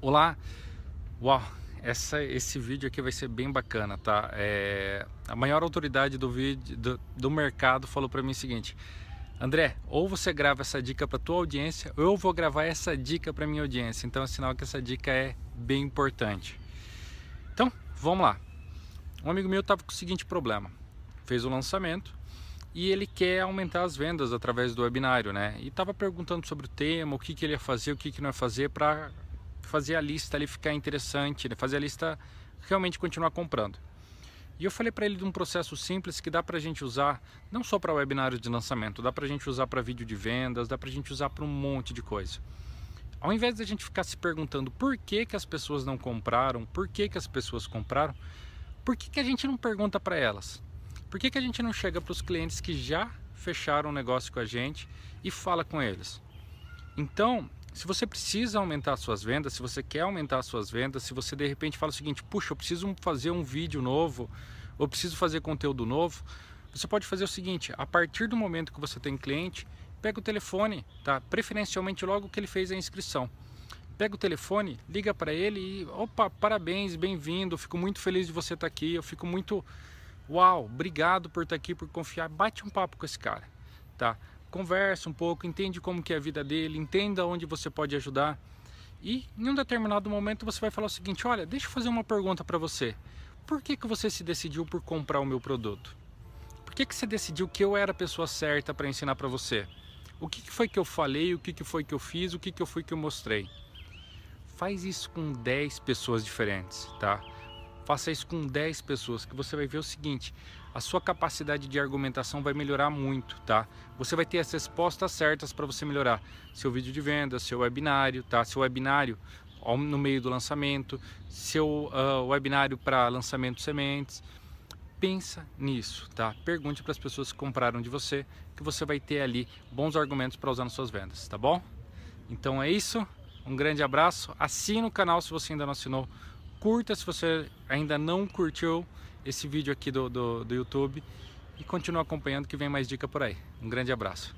Olá, uau, essa, esse vídeo aqui vai ser bem bacana, tá? É, a maior autoridade do vídeo do, do mercado falou para mim o seguinte: André, ou você grava essa dica para tua audiência, ou eu vou gravar essa dica para minha audiência. Então é sinal que essa dica é bem importante. Então, vamos lá. Um amigo meu estava com o seguinte problema: fez o lançamento e ele quer aumentar as vendas através do webinário, né? E estava perguntando sobre o tema, o que, que ele ia fazer, o que, que não ia fazer para fazer a lista ali ficar interessante, né? fazer a lista realmente continuar comprando. E eu falei para ele de um processo simples que dá para a gente usar não só para webinários de lançamento, dá para a gente usar para vídeo de vendas, dá para a gente usar para um monte de coisa. Ao invés de a gente ficar se perguntando por que, que as pessoas não compraram, por que, que as pessoas compraram, por que, que a gente não pergunta para elas? Por que, que a gente não chega para os clientes que já fecharam um negócio com a gente e fala com eles? Então, se você precisa aumentar suas vendas, se você quer aumentar suas vendas, se você de repente fala o seguinte, puxa, eu preciso fazer um vídeo novo, ou preciso fazer conteúdo novo, você pode fazer o seguinte, a partir do momento que você tem cliente, pega o telefone, tá? Preferencialmente logo que ele fez a inscrição. Pega o telefone, liga para ele e, opa, parabéns, bem-vindo, fico muito feliz de você estar aqui, eu fico muito, uau, obrigado por estar aqui, por confiar, bate um papo com esse cara, tá? Conversa um pouco, entende como que é a vida dele, entenda onde você pode ajudar. E em um determinado momento você vai falar o seguinte, olha, deixa eu fazer uma pergunta para você. Por que, que você se decidiu por comprar o meu produto? Por que, que você decidiu que eu era a pessoa certa para ensinar para você? O que, que foi que eu falei, o que, que foi que eu fiz, o que, que foi que eu mostrei? Faz isso com 10 pessoas diferentes, tá? Faça isso com 10 pessoas, que você vai ver o seguinte, a sua capacidade de argumentação vai melhorar muito, tá? Você vai ter as respostas certas para você melhorar seu vídeo de venda, seu webinário, tá? Seu webinário no meio do lançamento, seu uh, webinário para lançamento sementes. Pensa nisso, tá? Pergunte para as pessoas que compraram de você, que você vai ter ali bons argumentos para usar nas suas vendas, tá bom? Então é isso. Um grande abraço. Assine o canal se você ainda não assinou curta se você ainda não curtiu esse vídeo aqui do, do, do YouTube e continue acompanhando que vem mais dica por aí. Um grande abraço.